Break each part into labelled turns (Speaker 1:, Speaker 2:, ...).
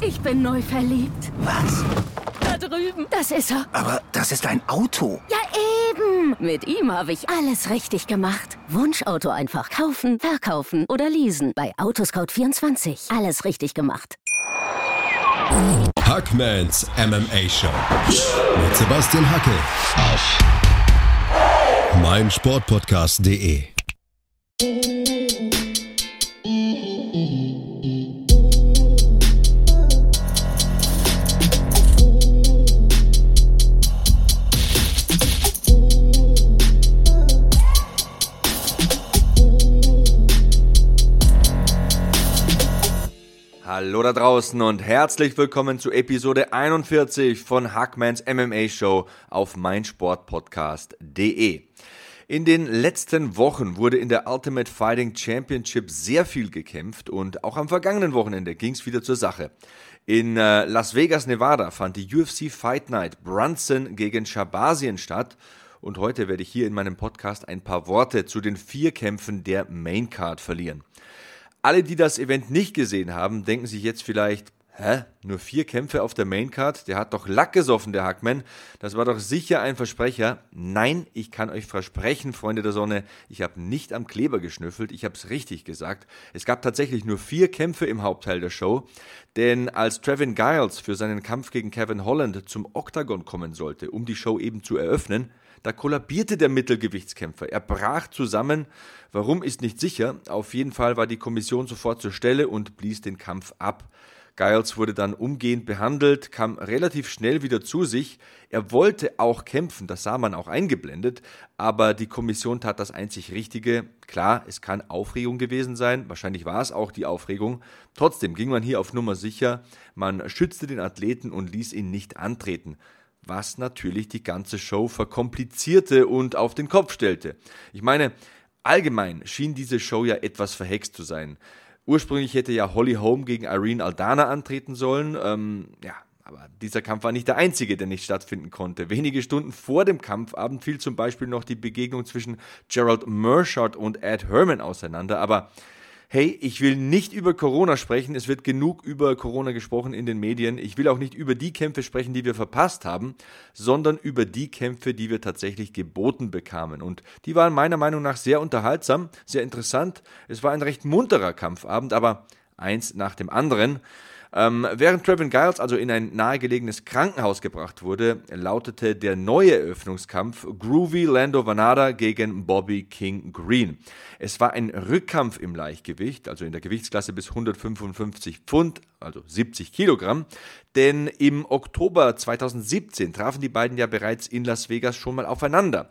Speaker 1: Ich bin neu verliebt.
Speaker 2: Was?
Speaker 1: Da drüben. Das ist er.
Speaker 2: Aber das ist ein Auto.
Speaker 1: Ja, eben. Mit ihm habe ich alles richtig gemacht. Wunschauto einfach kaufen, verkaufen oder leasen. Bei Autoscout24. Alles richtig gemacht.
Speaker 3: Hackmans MMA Show. Mit Sebastian Hacke. Auf meinsportpodcast.de.
Speaker 4: Hallo da draußen und herzlich willkommen zu Episode 41 von Hackmans MMA Show auf meinsportpodcast.de. In den letzten Wochen wurde in der Ultimate Fighting Championship sehr viel gekämpft und auch am vergangenen Wochenende ging es wieder zur Sache. In äh, Las Vegas, Nevada fand die UFC Fight Night Brunson gegen Shabazien statt und heute werde ich hier in meinem Podcast ein paar Worte zu den vier Kämpfen der Main Card verlieren. Alle, die das Event nicht gesehen haben, denken sich jetzt vielleicht, hä, nur vier Kämpfe auf der Maincard? Der hat doch Lack gesoffen, der Hackman. Das war doch sicher ein Versprecher. Nein, ich kann euch versprechen, Freunde der Sonne, ich habe nicht am Kleber geschnüffelt, ich habe es richtig gesagt. Es gab tatsächlich nur vier Kämpfe im Hauptteil der Show, denn als Trevin Giles für seinen Kampf gegen Kevin Holland zum Octagon kommen sollte, um die Show eben zu eröffnen, da kollabierte der Mittelgewichtskämpfer. Er brach zusammen. Warum ist nicht sicher. Auf jeden Fall war die Kommission sofort zur Stelle und blies den Kampf ab. Giles wurde dann umgehend behandelt, kam relativ schnell wieder zu sich. Er wollte auch kämpfen, das sah man auch eingeblendet, aber die Kommission tat das einzig Richtige. Klar, es kann Aufregung gewesen sein, wahrscheinlich war es auch die Aufregung. Trotzdem ging man hier auf Nummer sicher, man schützte den Athleten und ließ ihn nicht antreten was natürlich die ganze Show verkomplizierte und auf den Kopf stellte. Ich meine, allgemein schien diese Show ja etwas verhext zu sein. Ursprünglich hätte ja Holly Holm gegen Irene Aldana antreten sollen. Ähm, ja, aber dieser Kampf war nicht der einzige, der nicht stattfinden konnte. Wenige Stunden vor dem Kampfabend fiel zum Beispiel noch die Begegnung zwischen Gerald Mershot und Ed Herman auseinander. Aber hey, ich will nicht über Corona sprechen, es wird genug über Corona gesprochen in den Medien. Ich will auch nicht über die Kämpfe sprechen, die wir verpasst haben, sondern über die Kämpfe, die wir tatsächlich geboten bekamen. Und die waren meiner Meinung nach sehr unterhaltsam, sehr interessant. Es war ein recht munterer Kampfabend, aber eins nach dem anderen. Ähm, während Trevin Giles also in ein nahegelegenes Krankenhaus gebracht wurde, lautete der neue Eröffnungskampf Groovy Lando Vanada gegen Bobby King Green. Es war ein Rückkampf im Leichtgewicht, also in der Gewichtsklasse bis 155 Pfund, also 70 Kilogramm, denn im Oktober 2017 trafen die beiden ja bereits in Las Vegas schon mal aufeinander.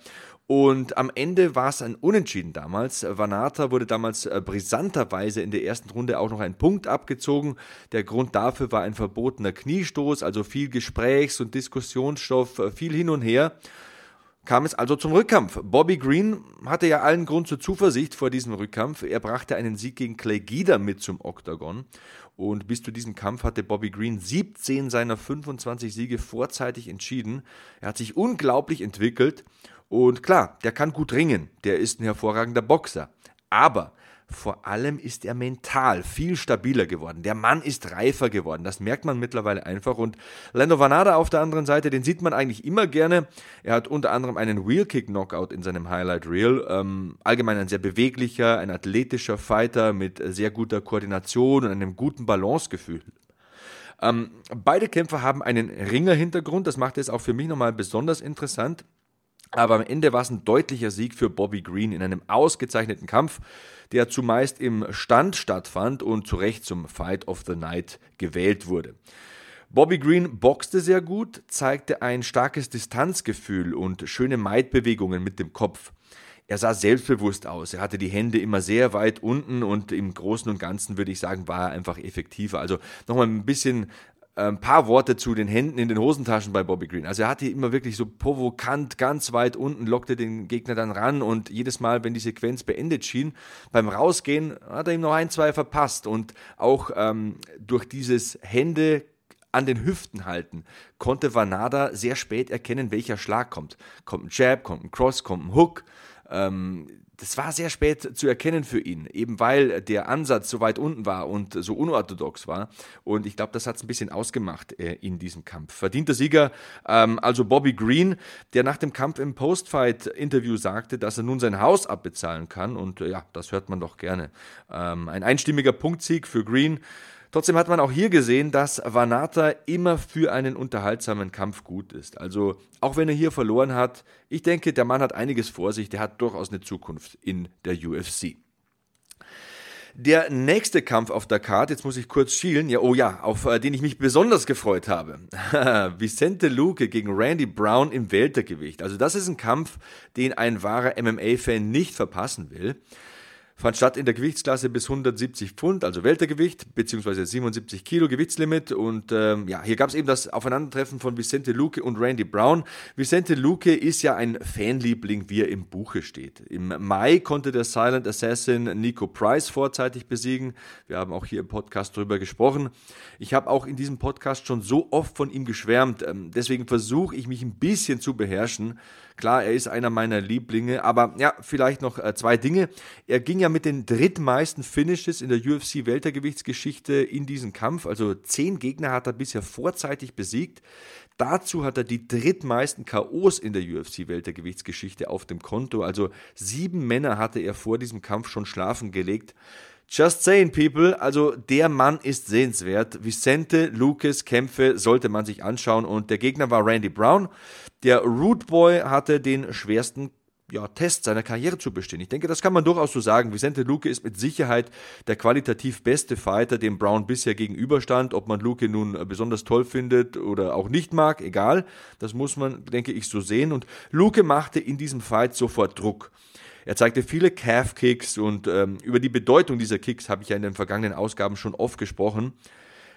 Speaker 4: Und am Ende war es ein Unentschieden damals. Vanata wurde damals äh, brisanterweise in der ersten Runde auch noch ein Punkt abgezogen. Der Grund dafür war ein verbotener Kniestoß, also viel Gesprächs- und Diskussionsstoff, äh, viel hin und her. Kam es also zum Rückkampf. Bobby Green hatte ja allen Grund zur Zuversicht vor diesem Rückkampf. Er brachte einen Sieg gegen Clay Guida mit zum Oktagon. Und bis zu diesem Kampf hatte Bobby Green 17 seiner 25 Siege vorzeitig entschieden. Er hat sich unglaublich entwickelt und klar, der kann gut ringen, der ist ein hervorragender Boxer. Aber vor allem ist er mental viel stabiler geworden. Der Mann ist reifer geworden. Das merkt man mittlerweile einfach. Und Lando Vanada auf der anderen Seite, den sieht man eigentlich immer gerne. Er hat unter anderem einen Wheelkick-Knockout in seinem Highlight Reel. Ähm, allgemein ein sehr beweglicher, ein athletischer Fighter mit sehr guter Koordination und einem guten Balancegefühl. Ähm, beide Kämpfer haben einen Ringer-Hintergrund. Das macht es auch für mich nochmal besonders interessant. Aber am Ende war es ein deutlicher Sieg für Bobby Green in einem ausgezeichneten Kampf, der zumeist im Stand stattfand und zu Recht zum Fight of the Night gewählt wurde. Bobby Green boxte sehr gut, zeigte ein starkes Distanzgefühl und schöne Maidbewegungen mit dem Kopf. Er sah selbstbewusst aus, er hatte die Hände immer sehr weit unten und im Großen und Ganzen würde ich sagen, war er einfach effektiver. Also nochmal ein bisschen ein paar Worte zu den Händen in den Hosentaschen bei Bobby Green. Also er hat die immer wirklich so provokant ganz weit unten, lockte den Gegner dann ran und jedes Mal, wenn die Sequenz beendet schien, beim Rausgehen hat er ihm noch ein, zwei verpasst und auch ähm, durch dieses Hände an den Hüften halten, konnte Vanada sehr spät erkennen, welcher Schlag kommt. Kommt ein Jab, kommt ein Cross, kommt ein Hook. Ähm, das war sehr spät zu erkennen für ihn, eben weil der Ansatz so weit unten war und so unorthodox war. Und ich glaube, das hat es ein bisschen ausgemacht äh, in diesem Kampf. Verdienter Sieger, ähm, also Bobby Green, der nach dem Kampf im Postfight-Interview sagte, dass er nun sein Haus abbezahlen kann. Und äh, ja, das hört man doch gerne. Ähm, ein einstimmiger Punktsieg für Green. Trotzdem hat man auch hier gesehen, dass Vanata immer für einen unterhaltsamen Kampf gut ist. Also auch wenn er hier verloren hat, ich denke, der Mann hat einiges vor sich, der hat durchaus eine Zukunft in der UFC. Der nächste Kampf auf der Karte, jetzt muss ich kurz schielen, ja, oh ja, auf äh, den ich mich besonders gefreut habe. Vicente Luque gegen Randy Brown im Weltergewicht. Also das ist ein Kampf, den ein wahrer MMA-Fan nicht verpassen will fand statt in der Gewichtsklasse bis 170 Pfund, also Weltergewicht, beziehungsweise 77 Kilo Gewichtslimit. Und ähm, ja, hier gab es eben das Aufeinandertreffen von Vicente Luque und Randy Brown. Vicente Luque ist ja ein Fanliebling, wie er im Buche steht. Im Mai konnte der Silent Assassin Nico Price vorzeitig besiegen. Wir haben auch hier im Podcast drüber gesprochen. Ich habe auch in diesem Podcast schon so oft von ihm geschwärmt. Ähm, deswegen versuche ich mich ein bisschen zu beherrschen. Klar, er ist einer meiner Lieblinge, aber ja, vielleicht noch äh, zwei Dinge. Er ging ja mit den drittmeisten Finishes in der UFC Weltergewichtsgeschichte in diesen Kampf, also zehn Gegner hat er bisher vorzeitig besiegt. Dazu hat er die drittmeisten KOs in der UFC Weltergewichtsgeschichte auf dem Konto, also sieben Männer hatte er vor diesem Kampf schon schlafen gelegt. Just saying, people. Also, der Mann ist sehenswert. Vicente Lucas Kämpfe sollte man sich anschauen. Und der Gegner war Randy Brown. Der Root Boy hatte den schwersten ja, Test seiner Karriere zu bestehen. Ich denke, das kann man durchaus so sagen. Vicente Luque ist mit Sicherheit der qualitativ beste Fighter, dem Brown bisher gegenüberstand. Ob man Luque nun besonders toll findet oder auch nicht mag, egal. Das muss man, denke ich, so sehen. Und Luque machte in diesem Fight sofort Druck. Er zeigte viele Calf-Kicks und ähm, über die Bedeutung dieser Kicks habe ich ja in den vergangenen Ausgaben schon oft gesprochen.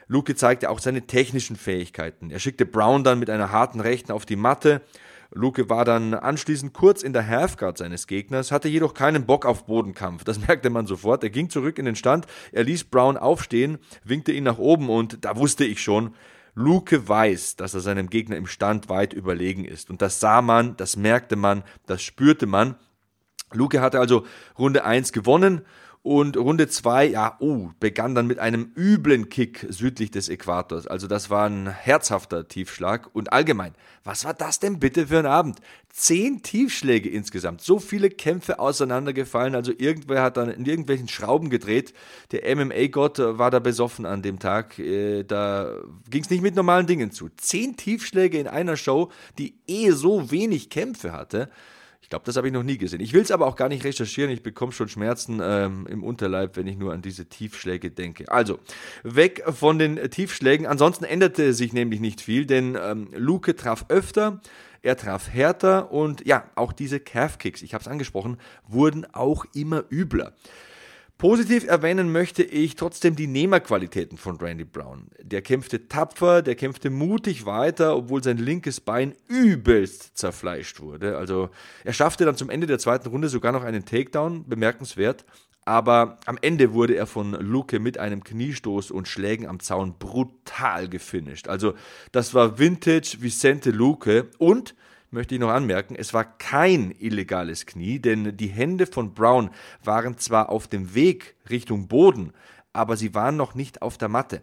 Speaker 4: Luke zeigte auch seine technischen Fähigkeiten. Er schickte Brown dann mit einer harten Rechten auf die Matte. Luke war dann anschließend kurz in der Halfguard seines Gegners, hatte jedoch keinen Bock auf Bodenkampf. Das merkte man sofort. Er ging zurück in den Stand, er ließ Brown aufstehen, winkte ihn nach oben und da wusste ich schon, Luke weiß, dass er seinem Gegner im Stand weit überlegen ist. Und das sah man, das merkte man, das spürte man. Luke hatte also Runde 1 gewonnen und Runde 2, ja, oh, begann dann mit einem üblen Kick südlich des Äquators. Also das war ein herzhafter Tiefschlag. Und allgemein, was war das denn bitte für ein Abend? Zehn Tiefschläge insgesamt, so viele Kämpfe auseinandergefallen. Also irgendwer hat dann in irgendwelchen Schrauben gedreht. Der MMA-Gott war da besoffen an dem Tag. Äh, da ging es nicht mit normalen Dingen zu. Zehn Tiefschläge in einer Show, die eh so wenig Kämpfe hatte. Ich glaube, das habe ich noch nie gesehen. Ich will es aber auch gar nicht recherchieren. Ich bekomme schon Schmerzen ähm, im Unterleib, wenn ich nur an diese Tiefschläge denke. Also, weg von den Tiefschlägen. Ansonsten änderte sich nämlich nicht viel, denn ähm, Luke traf öfter. Er traf härter und ja, auch diese Calf-Kicks, ich habe es angesprochen, wurden auch immer übler. Positiv erwähnen möchte ich trotzdem die Nehmerqualitäten von Randy Brown. Der kämpfte tapfer, der kämpfte mutig weiter, obwohl sein linkes Bein übelst zerfleischt wurde. Also er schaffte dann zum Ende der zweiten Runde sogar noch einen Takedown, bemerkenswert. Aber am Ende wurde er von Luke mit einem Kniestoß und Schlägen am Zaun brutal gefinisht. Also das war Vintage Vicente Luke und möchte ich noch anmerken, es war kein illegales Knie, denn die Hände von Brown waren zwar auf dem Weg Richtung Boden, aber sie waren noch nicht auf der Matte.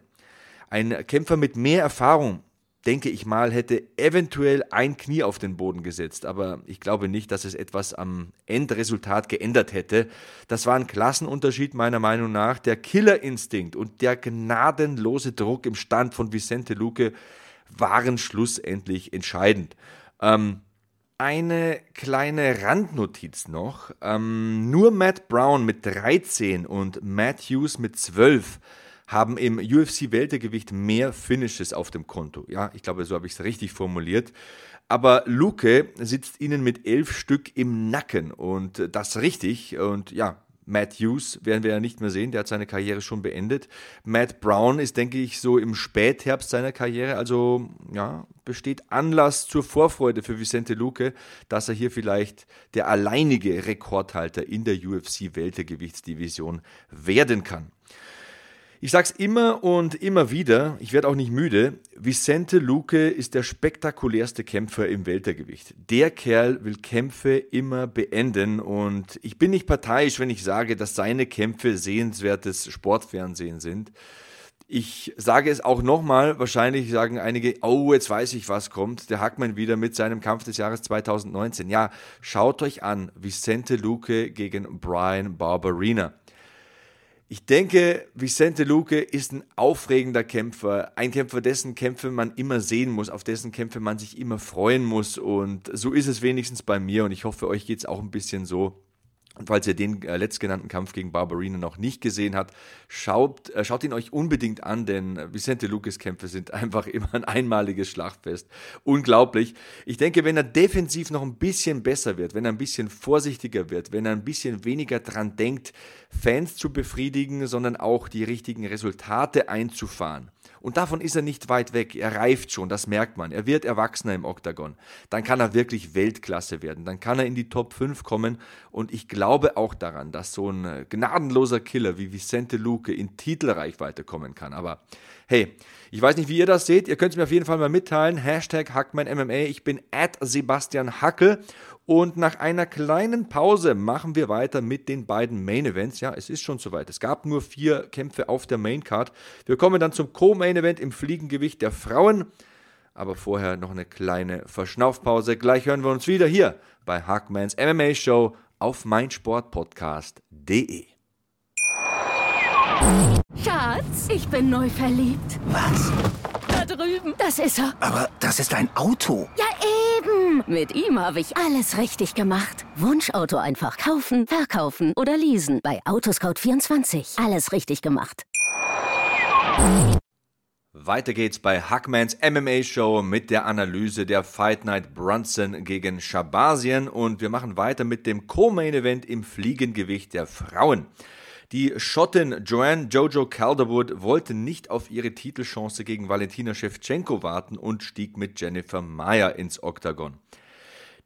Speaker 4: Ein Kämpfer mit mehr Erfahrung, denke ich mal, hätte eventuell ein Knie auf den Boden gesetzt, aber ich glaube nicht, dass es etwas am Endresultat geändert hätte. Das war ein Klassenunterschied meiner Meinung nach. Der Killerinstinkt und der gnadenlose Druck im Stand von Vicente Luque waren schlussendlich entscheidend. Ähm, eine kleine Randnotiz noch. Ähm, nur Matt Brown mit 13 und Matt Hughes mit 12 haben im UFC-Weltergewicht mehr Finishes auf dem Konto. Ja, ich glaube, so habe ich es richtig formuliert. Aber Luke sitzt ihnen mit elf Stück im Nacken und das richtig. Und ja, Matt Hughes werden wir ja nicht mehr sehen, der hat seine Karriere schon beendet. Matt Brown ist, denke ich, so im Spätherbst seiner Karriere, also ja, besteht Anlass zur Vorfreude für Vicente Luque, dass er hier vielleicht der alleinige Rekordhalter in der UFC-Weltergewichtsdivision werden kann. Ich sag's immer und immer wieder, ich werde auch nicht müde, Vicente Luque ist der spektakulärste Kämpfer im Weltergewicht. Der Kerl will Kämpfe immer beenden und ich bin nicht parteiisch, wenn ich sage, dass seine Kämpfe sehenswertes Sportfernsehen sind. Ich sage es auch nochmal, wahrscheinlich sagen einige, oh, jetzt weiß ich, was kommt. Der Hackmann wieder mit seinem Kampf des Jahres 2019. Ja, schaut euch an, Vicente Luque gegen Brian Barberina. Ich denke, Vicente Luque ist ein aufregender Kämpfer, ein Kämpfer, dessen Kämpfe man immer sehen muss, auf dessen Kämpfe man sich immer freuen muss. Und so ist es wenigstens bei mir und ich hoffe, euch geht es auch ein bisschen so. Und falls ihr den äh, letztgenannten Kampf gegen Barbarina noch nicht gesehen habt, schaut, äh, schaut ihn euch unbedingt an, denn Vicente Lucas Kämpfe sind einfach immer ein einmaliges Schlachtfest. Unglaublich. Ich denke, wenn er defensiv noch ein bisschen besser wird, wenn er ein bisschen vorsichtiger wird, wenn er ein bisschen weniger dran denkt, Fans zu befriedigen, sondern auch die richtigen Resultate einzufahren, und davon ist er nicht weit weg. Er reift schon, das merkt man. Er wird erwachsener im Oktagon. Dann kann er wirklich Weltklasse werden. Dann kann er in die Top 5 kommen. Und ich glaube auch daran, dass so ein äh, gnadenloser Killer wie Vicente Luque in Titelreichweite kommen kann. Aber hey, ich weiß nicht, wie ihr das seht. Ihr könnt es mir auf jeden Fall mal mitteilen. Hashtag HackmanMMA. Ich bin at Sebastian Hacke und nach einer kleinen Pause machen wir weiter mit den beiden Main Events. Ja, es ist schon soweit. Es gab nur vier Kämpfe auf der Main Card. Wir kommen dann zum Co-Main Event im Fliegengewicht der Frauen. Aber vorher noch eine kleine Verschnaufpause. Gleich hören wir uns wieder hier bei Hackmans MMA Show auf meinsportpodcast.de.
Speaker 1: Schatz, ich bin neu verliebt.
Speaker 2: Was?
Speaker 1: Da drüben. Das ist er.
Speaker 2: Aber das ist ein Auto.
Speaker 1: Ja, eben. Mit ihm habe ich alles richtig gemacht. Wunschauto einfach kaufen, verkaufen oder leasen. Bei Autoscout24. Alles richtig gemacht.
Speaker 4: Weiter geht's bei Hackmans MMA Show mit der Analyse der Fight Night Brunson gegen Shabazien und wir machen weiter mit dem Co-Main Event im Fliegengewicht der Frauen. Die Schottin Joanne Jojo Calderwood wollte nicht auf ihre Titelchance gegen Valentina Shevchenko warten und stieg mit Jennifer Meyer ins Oktagon.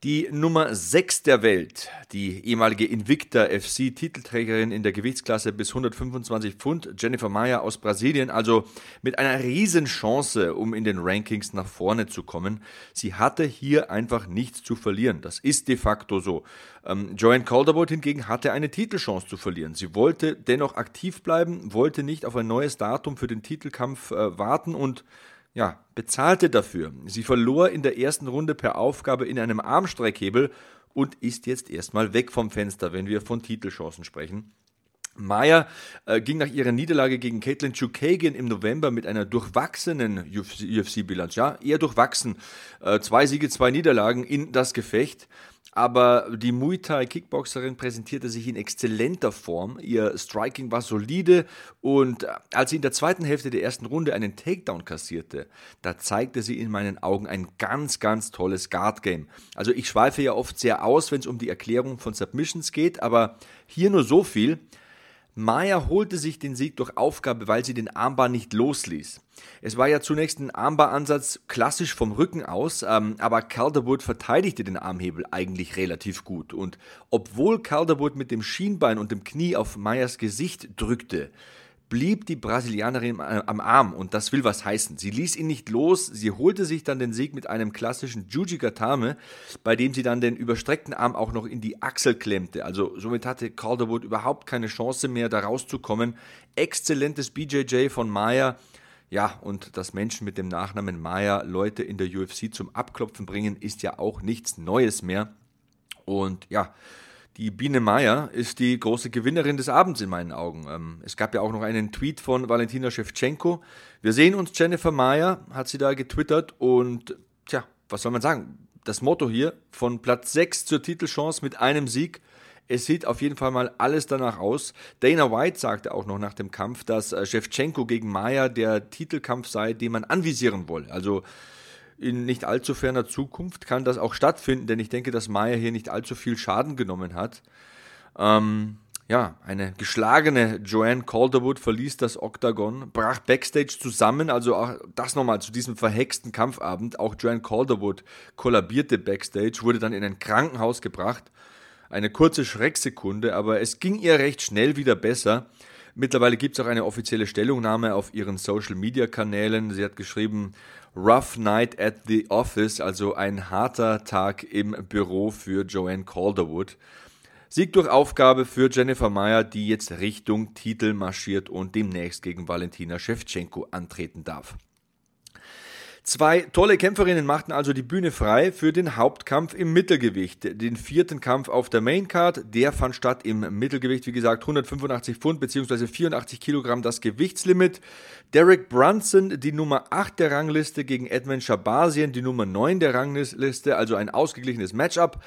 Speaker 4: Die Nummer 6 der Welt, die ehemalige Invicta FC Titelträgerin in der Gewichtsklasse bis 125 Pfund, Jennifer Meyer aus Brasilien, also mit einer Riesenchance, um in den Rankings nach vorne zu kommen. Sie hatte hier einfach nichts zu verlieren. Das ist de facto so. Ähm, Joanne Calderwood hingegen hatte eine Titelchance zu verlieren. Sie wollte dennoch aktiv bleiben, wollte nicht auf ein neues Datum für den Titelkampf äh, warten und ja, bezahlte dafür. Sie verlor in der ersten Runde per Aufgabe in einem Armstreckhebel und ist jetzt erstmal weg vom Fenster, wenn wir von Titelchancen sprechen. Meyer äh, ging nach ihrer Niederlage gegen Caitlin Chukagian im November mit einer durchwachsenen UFC-Bilanz, ja, eher durchwachsen. Äh, zwei Siege, zwei Niederlagen in das Gefecht. Aber die Muay Thai Kickboxerin präsentierte sich in exzellenter Form. Ihr Striking war solide und als sie in der zweiten Hälfte der ersten Runde einen Takedown kassierte, da zeigte sie in meinen Augen ein ganz, ganz tolles Guard Game. Also ich schweife ja oft sehr aus, wenn es um die Erklärung von Submissions geht, aber hier nur so viel. Maya holte sich den Sieg durch Aufgabe, weil sie den Armbar nicht losließ. Es war ja zunächst ein Armbaransatz klassisch vom Rücken aus, ähm, aber Calderwood verteidigte den Armhebel eigentlich relativ gut. Und obwohl Calderwood mit dem Schienbein und dem Knie auf Mayas Gesicht drückte, blieb die Brasilianerin am Arm und das will was heißen. Sie ließ ihn nicht los, sie holte sich dann den Sieg mit einem klassischen Jujigatame, bei dem sie dann den überstreckten Arm auch noch in die Achsel klemmte. Also somit hatte Calderwood überhaupt keine Chance mehr, da rauszukommen. Exzellentes BJJ von Maya. Ja, und dass Menschen mit dem Nachnamen Maya Leute in der UFC zum Abklopfen bringen, ist ja auch nichts Neues mehr. Und ja, die Biene Meier ist die große Gewinnerin des Abends in meinen Augen. Ähm, es gab ja auch noch einen Tweet von Valentina Shevchenko. Wir sehen uns, Jennifer Meier, hat sie da getwittert. Und tja, was soll man sagen? Das Motto hier, von Platz 6 zur Titelchance mit einem Sieg. Es sieht auf jeden Fall mal alles danach aus. Dana White sagte auch noch nach dem Kampf, dass äh, Shevchenko gegen Maya der Titelkampf sei, den man anvisieren wolle. Also in nicht allzu ferner Zukunft kann das auch stattfinden, denn ich denke, dass Maya hier nicht allzu viel Schaden genommen hat. Ähm, ja, eine geschlagene Joanne Calderwood verließ das Octagon, brach Backstage zusammen, also auch das nochmal zu diesem verhexten Kampfabend. Auch Joanne Calderwood kollabierte Backstage, wurde dann in ein Krankenhaus gebracht. Eine kurze Schrecksekunde, aber es ging ihr recht schnell wieder besser. Mittlerweile gibt es auch eine offizielle Stellungnahme auf ihren Social-Media-Kanälen. Sie hat geschrieben, Rough Night at the Office, also ein harter Tag im Büro für Joanne Calderwood. Sieg durch Aufgabe für Jennifer Meyer, die jetzt Richtung Titel marschiert und demnächst gegen Valentina Shevchenko antreten darf. Zwei tolle Kämpferinnen machten also die Bühne frei für den Hauptkampf im Mittelgewicht. Den vierten Kampf auf der Maincard, der fand statt im Mittelgewicht, wie gesagt, 185 Pfund bzw. 84 Kilogramm das Gewichtslimit. Derek Brunson, die Nummer 8 der Rangliste gegen Edmund Shabazien, die Nummer 9 der Rangliste, also ein ausgeglichenes Matchup.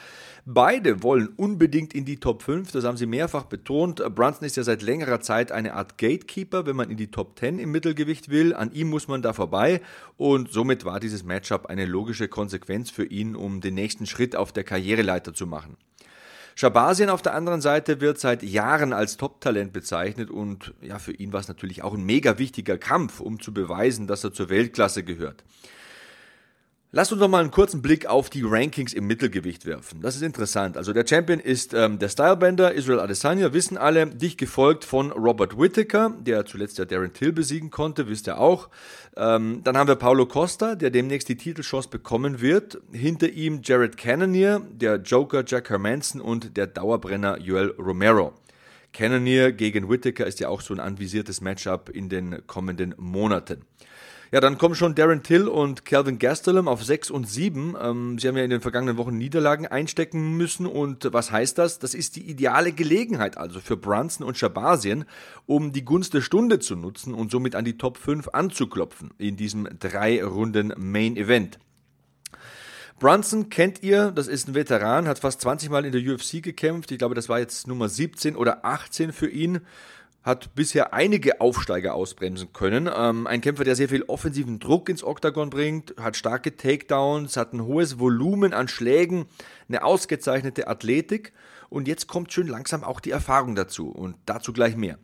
Speaker 4: Beide wollen unbedingt in die Top 5, das haben sie mehrfach betont. Brunson ist ja seit längerer Zeit eine Art Gatekeeper, wenn man in die Top 10 im Mittelgewicht will. An ihm muss man da vorbei und somit war dieses Matchup eine logische Konsequenz für ihn, um den nächsten Schritt auf der Karriereleiter zu machen. Shabazien auf der anderen Seite wird seit Jahren als Top-Talent bezeichnet und ja, für ihn war es natürlich auch ein mega wichtiger Kampf, um zu beweisen, dass er zur Weltklasse gehört. Lass uns noch mal einen kurzen Blick auf die Rankings im Mittelgewicht werfen. Das ist interessant. Also der Champion ist ähm, der Stylebender Israel Adesanya, wissen alle, dicht gefolgt von Robert Whittaker, der zuletzt ja Darren Till besiegen konnte, wisst ihr auch. Ähm, dann haben wir Paulo Costa, der demnächst die Titelchance bekommen wird. Hinter ihm Jared Cannonier, der Joker Jack Hermanson und der Dauerbrenner Joel Romero. Cannonier gegen Whittaker ist ja auch so ein anvisiertes Matchup in den kommenden Monaten. Ja, dann kommen schon Darren Till und Calvin Gastelum auf 6 und 7. Ähm, sie haben ja in den vergangenen Wochen Niederlagen einstecken müssen. Und was heißt das? Das ist die ideale Gelegenheit also für Brunson und Shabazien, um die Gunst der Stunde zu nutzen und somit an die Top 5 anzuklopfen in diesem drei Runden Main Event. Brunson kennt ihr, das ist ein Veteran, hat fast 20 Mal in der UFC gekämpft. Ich glaube, das war jetzt Nummer 17 oder 18 für ihn hat bisher einige Aufsteiger ausbremsen können. Ähm, ein Kämpfer, der sehr viel offensiven Druck ins Oktagon bringt, hat starke Takedowns, hat ein hohes Volumen an Schlägen, eine ausgezeichnete Athletik und jetzt kommt schön langsam auch die Erfahrung dazu und dazu gleich mehr.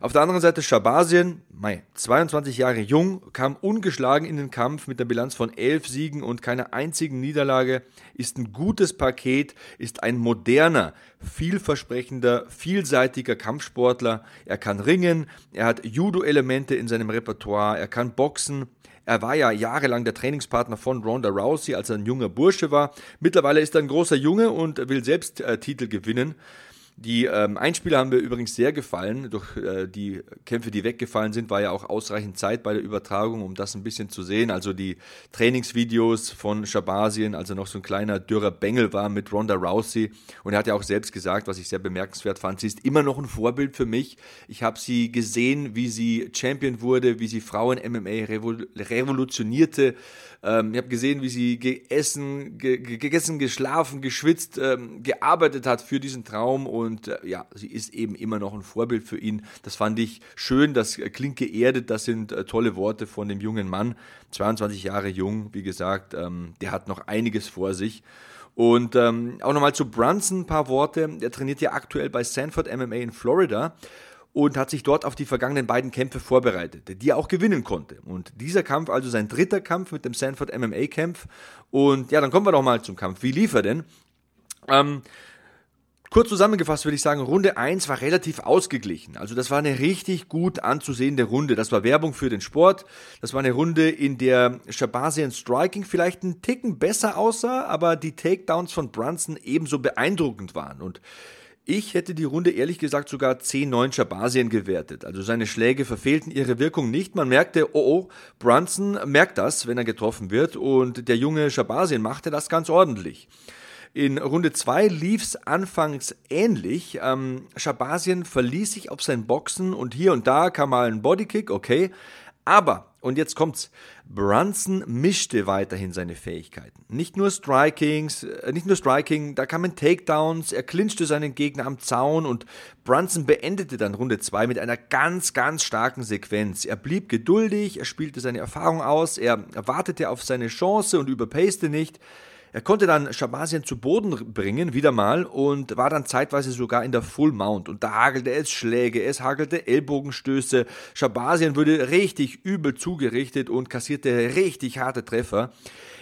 Speaker 4: Auf der anderen Seite Schabasien, Mai, 22 Jahre jung, kam ungeschlagen in den Kampf mit der Bilanz von 11 Siegen und keiner einzigen Niederlage, ist ein gutes Paket, ist ein moderner, vielversprechender, vielseitiger Kampfsportler. Er kann ringen, er hat Judo-Elemente in seinem Repertoire, er kann boxen, er war ja jahrelang der Trainingspartner von Ronda Rousey, als er ein junger Bursche war. Mittlerweile ist er ein großer Junge und will selbst äh, Titel gewinnen. Die ähm, Einspieler haben mir übrigens sehr gefallen. Durch äh, die Kämpfe, die weggefallen sind, war ja auch ausreichend Zeit bei der Übertragung, um das ein bisschen zu sehen. Also die Trainingsvideos von Shabazien, also noch so ein kleiner dürrer Bengel war mit Ronda Rousey. Und er hat ja auch selbst gesagt, was ich sehr bemerkenswert fand, sie ist immer noch ein Vorbild für mich. Ich habe sie gesehen, wie sie Champion wurde, wie sie Frauen MMA revolutionierte. Ähm, ich habe gesehen, wie sie gegessen, ge gegessen, geschlafen, geschwitzt, ähm, gearbeitet hat für diesen Traum und äh, ja, sie ist eben immer noch ein Vorbild für ihn. Das fand ich schön, das klingt geerdet, das sind äh, tolle Worte von dem jungen Mann, 22 Jahre jung, wie gesagt, ähm, der hat noch einiges vor sich. Und ähm, auch nochmal zu Brunson ein paar Worte. Er trainiert ja aktuell bei Sanford MMA in Florida und hat sich dort auf die vergangenen beiden Kämpfe vorbereitet, die er auch gewinnen konnte. Und dieser Kampf, also sein dritter Kampf mit dem Sanford MMA-Kampf. Und ja, dann kommen wir doch mal zum Kampf. Wie lief er denn? Ähm, Kurz zusammengefasst würde ich sagen, Runde 1 war relativ ausgeglichen. Also das war eine richtig gut anzusehende Runde. Das war Werbung für den Sport. Das war eine Runde, in der Shabazian Striking vielleicht einen Ticken besser aussah, aber die Takedowns von Brunson ebenso beeindruckend waren. Und ich hätte die Runde ehrlich gesagt sogar 10-9 Schabasien gewertet. Also seine Schläge verfehlten ihre Wirkung nicht. Man merkte, oh oh, Brunson merkt das, wenn er getroffen wird. Und der junge Schabasien machte das ganz ordentlich. In Runde 2 lief es anfangs ähnlich. Ähm, Schabasien verließ sich auf sein Boxen und hier und da kam mal ein Bodykick, okay. Aber und jetzt kommt's. Brunson mischte weiterhin seine Fähigkeiten. Nicht nur Strikings, äh, nicht nur Striking, da kamen Takedowns, er clinchte seinen Gegner am Zaun und Brunson beendete dann Runde 2 mit einer ganz, ganz starken Sequenz. Er blieb geduldig, er spielte seine Erfahrung aus, er wartete auf seine Chance und überpaste nicht. Er konnte dann Schabasien zu Boden bringen, wieder mal, und war dann zeitweise sogar in der Full Mount. Und da hagelte es Schläge, es hagelte Ellbogenstöße. Schabasien wurde richtig übel zugerichtet und kassierte richtig harte Treffer.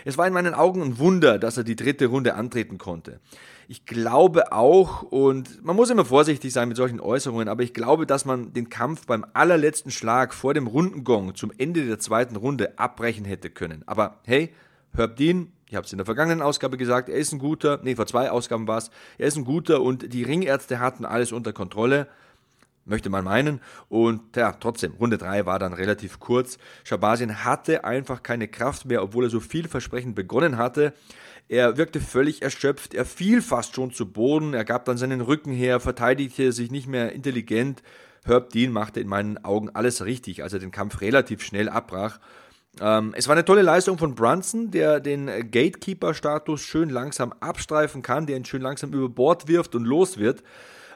Speaker 4: Es war in meinen Augen ein Wunder, dass er die dritte Runde antreten konnte. Ich glaube auch, und man muss immer vorsichtig sein mit solchen Äußerungen, aber ich glaube, dass man den Kampf beim allerletzten Schlag vor dem Rundengong zum Ende der zweiten Runde abbrechen hätte können. Aber hey, Herb Dean, ich habe es in der vergangenen Ausgabe gesagt, er ist ein guter, nee, vor zwei Ausgaben war es, er ist ein guter und die Ringärzte hatten alles unter Kontrolle möchte man meinen. Und ja, trotzdem, Runde 3 war dann relativ kurz. Shabazin hatte einfach keine Kraft mehr, obwohl er so vielversprechend begonnen hatte. Er wirkte völlig erschöpft, er fiel fast schon zu Boden, er gab dann seinen Rücken her, verteidigte sich nicht mehr intelligent. Herb Dean machte in meinen Augen alles richtig, als er den Kampf relativ schnell abbrach. Ähm, es war eine tolle Leistung von Brunson, der den Gatekeeper-Status schön langsam abstreifen kann, der ihn schön langsam über Bord wirft und los wird.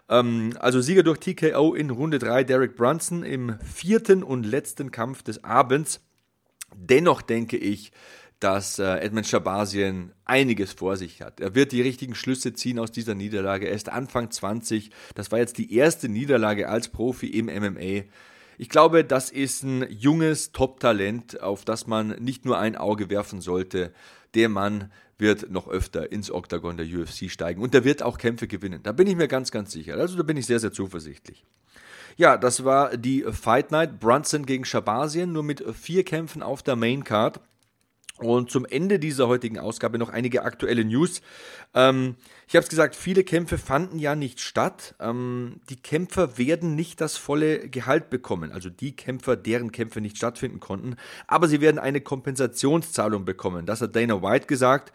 Speaker 4: Ähm, also Sieger durch TKO in Runde 3, Derek Brunson im vierten und letzten Kampf des Abends. Dennoch denke ich, dass äh, Edmund Shabazien einiges vor sich hat. Er wird die richtigen Schlüsse ziehen aus dieser Niederlage. Er ist Anfang 20. Das war jetzt die erste Niederlage als Profi im MMA. Ich glaube, das ist ein junges Top-Talent, auf das man nicht nur ein Auge werfen sollte. Der Mann wird noch öfter ins Oktagon der UFC steigen und der wird auch Kämpfe gewinnen. Da bin ich mir ganz, ganz sicher. Also da bin ich sehr, sehr zuversichtlich. Ja, das war die Fight Night Brunson gegen Shabazien, nur mit vier Kämpfen auf der Main Card. Und zum Ende dieser heutigen Ausgabe noch einige aktuelle News. Ähm, ich habe es gesagt, viele Kämpfe fanden ja nicht statt. Ähm, die Kämpfer werden nicht das volle Gehalt bekommen, also die Kämpfer, deren Kämpfe nicht stattfinden konnten. Aber sie werden eine Kompensationszahlung bekommen. Das hat Dana White gesagt.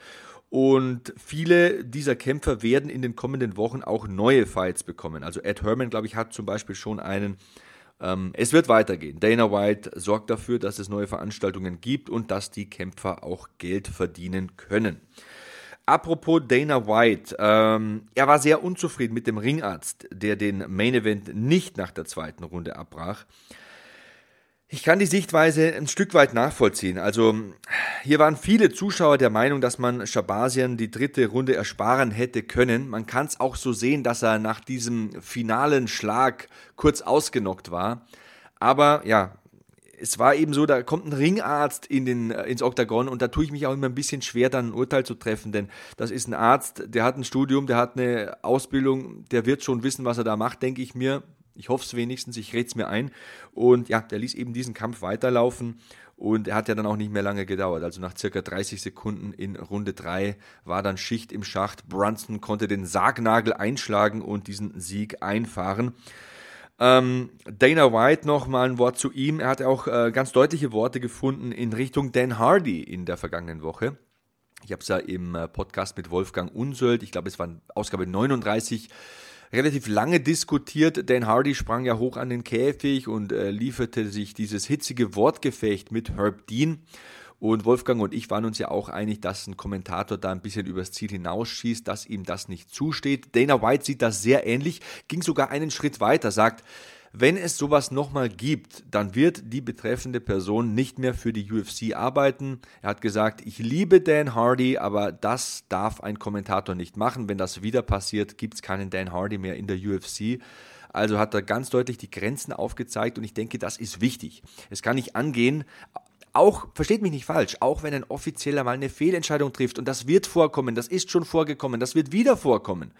Speaker 4: Und viele dieser Kämpfer werden in den kommenden Wochen auch neue Fights bekommen. Also Ed Herman, glaube ich, hat zum Beispiel schon einen ähm, es wird weitergehen. Dana White sorgt dafür, dass es neue Veranstaltungen gibt und dass die Kämpfer auch Geld verdienen können. Apropos Dana White, ähm, er war sehr unzufrieden mit dem Ringarzt, der den Main Event nicht nach der zweiten Runde abbrach. Ich kann die Sichtweise ein Stück weit nachvollziehen. Also hier waren viele Zuschauer der Meinung, dass man Shabasian die dritte Runde ersparen hätte können. Man kann es auch so sehen, dass er nach diesem finalen Schlag kurz ausgenockt war. Aber ja, es war eben so, da kommt ein Ringarzt in den, äh, ins Oktagon und da tue ich mich auch immer ein bisschen schwer, dann ein Urteil zu treffen, denn das ist ein Arzt, der hat ein Studium, der hat eine Ausbildung, der wird schon wissen, was er da macht, denke ich mir. Ich hoffe es wenigstens, ich rede es mir ein. Und ja, der ließ eben diesen Kampf weiterlaufen und er hat ja dann auch nicht mehr lange gedauert. Also nach circa 30 Sekunden in Runde 3 war dann Schicht im Schacht. Brunson konnte den Sargnagel einschlagen und diesen Sieg einfahren. Ähm, Dana White noch mal ein Wort zu ihm. Er hat auch äh, ganz deutliche Worte gefunden in Richtung Dan Hardy in der vergangenen Woche. Ich habe es ja im äh, Podcast mit Wolfgang Unsöld, ich glaube es war Ausgabe 39, relativ lange diskutiert. Dan Hardy sprang ja hoch an den Käfig und äh, lieferte sich dieses hitzige Wortgefecht mit Herb Dean. Und Wolfgang und ich waren uns ja auch einig, dass ein Kommentator da ein bisschen übers Ziel hinausschießt, dass ihm das nicht zusteht. Dana White sieht das sehr ähnlich, ging sogar einen Schritt weiter, sagt, wenn es sowas nochmal gibt, dann wird die betreffende Person nicht mehr für die UFC arbeiten. Er hat gesagt, ich liebe Dan Hardy, aber das darf ein Kommentator nicht machen. Wenn das wieder passiert, gibt es keinen Dan Hardy mehr in der UFC. Also hat er ganz deutlich die Grenzen aufgezeigt und ich denke, das ist wichtig. Es kann nicht angehen, auch, versteht mich nicht falsch, auch wenn ein Offizieller mal eine Fehlentscheidung trifft und das wird vorkommen, das ist schon vorgekommen, das wird wieder vorkommen.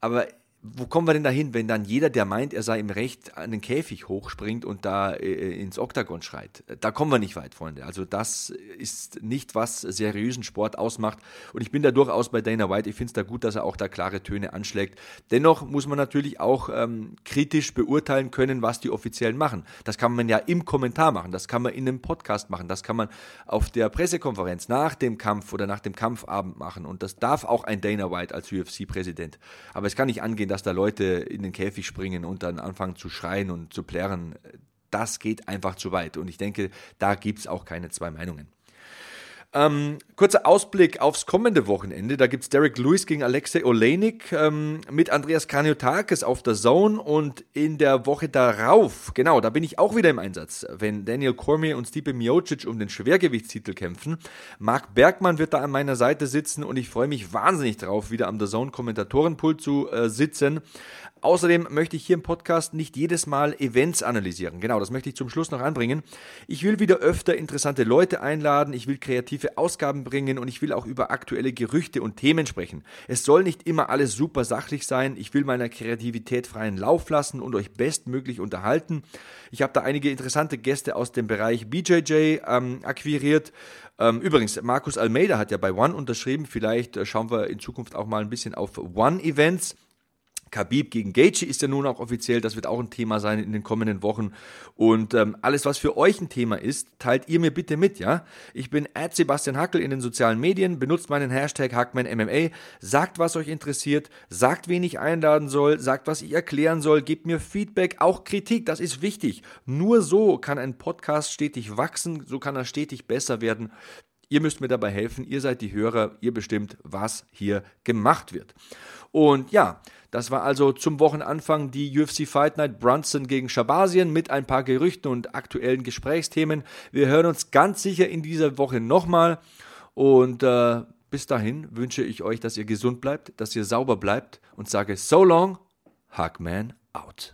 Speaker 4: Aber wo kommen wir denn dahin, wenn dann jeder, der meint, er sei im Recht, an den Käfig hochspringt und da äh, ins Oktagon schreit? Da kommen wir nicht weit, Freunde. Also das ist nicht, was seriösen Sport ausmacht. Und ich bin da durchaus bei Dana White. Ich finde es da gut, dass er auch da klare Töne anschlägt. Dennoch muss man natürlich auch ähm, kritisch beurteilen können, was die Offiziellen machen. Das kann man ja im Kommentar machen, das kann man in einem Podcast machen, das kann man auf der Pressekonferenz nach dem Kampf oder nach dem Kampfabend machen. Und das darf auch ein Dana White als UFC-Präsident. Aber es kann nicht angehen, dass da Leute in den Käfig springen und dann anfangen zu schreien und zu plären, das geht einfach zu weit. Und ich denke, da gibt es auch keine zwei Meinungen. Ähm, kurzer Ausblick aufs kommende Wochenende. Da gibt es Derek Lewis gegen Alexei Olenik ähm, mit Andreas Kaniotakis auf der Zone und in der Woche darauf, genau, da bin ich auch wieder im Einsatz, wenn Daniel Cormier und Stipe Miocic um den Schwergewichtstitel kämpfen. Marc Bergmann wird da an meiner Seite sitzen und ich freue mich wahnsinnig drauf, wieder am The Zone Kommentatorenpult zu äh, sitzen. Außerdem möchte ich hier im Podcast nicht jedes Mal Events analysieren. Genau, das möchte ich zum Schluss noch anbringen. Ich will wieder öfter interessante Leute einladen. Ich will kreative informative Ausgaben bringen und ich will auch über aktuelle Gerüchte und Themen sprechen. Es soll nicht immer alles super sachlich sein. Ich will meiner Kreativität freien Lauf lassen und euch bestmöglich unterhalten. Ich habe da einige interessante Gäste aus dem Bereich BJJ ähm, akquiriert. Ähm, übrigens, Markus Almeida hat ja bei One unterschrieben. Vielleicht äh, schauen wir in Zukunft auch mal ein bisschen auf One-Events. Khabib gegen Gaethje ist ja nun auch offiziell, das wird auch ein Thema sein in den kommenden Wochen. Und ähm, alles, was für euch ein Thema ist, teilt ihr mir bitte mit, ja? Ich bin at Sebastian Hackel in den sozialen Medien, benutzt meinen Hashtag HackmanMMA, sagt, was euch interessiert, sagt, wen ich einladen soll, sagt, was ich erklären soll, gebt mir Feedback, auch Kritik, das ist wichtig. Nur so kann ein Podcast stetig wachsen, so kann er stetig besser werden. Ihr müsst mir dabei helfen, ihr seid die Hörer, ihr bestimmt, was hier gemacht wird. Und ja, das war also zum Wochenanfang die UFC Fight Night Brunson gegen Shabazien mit ein paar Gerüchten und aktuellen Gesprächsthemen. Wir hören uns ganz sicher in dieser Woche nochmal und äh, bis dahin wünsche ich euch, dass ihr gesund bleibt, dass ihr sauber bleibt und sage so long, Hackman out.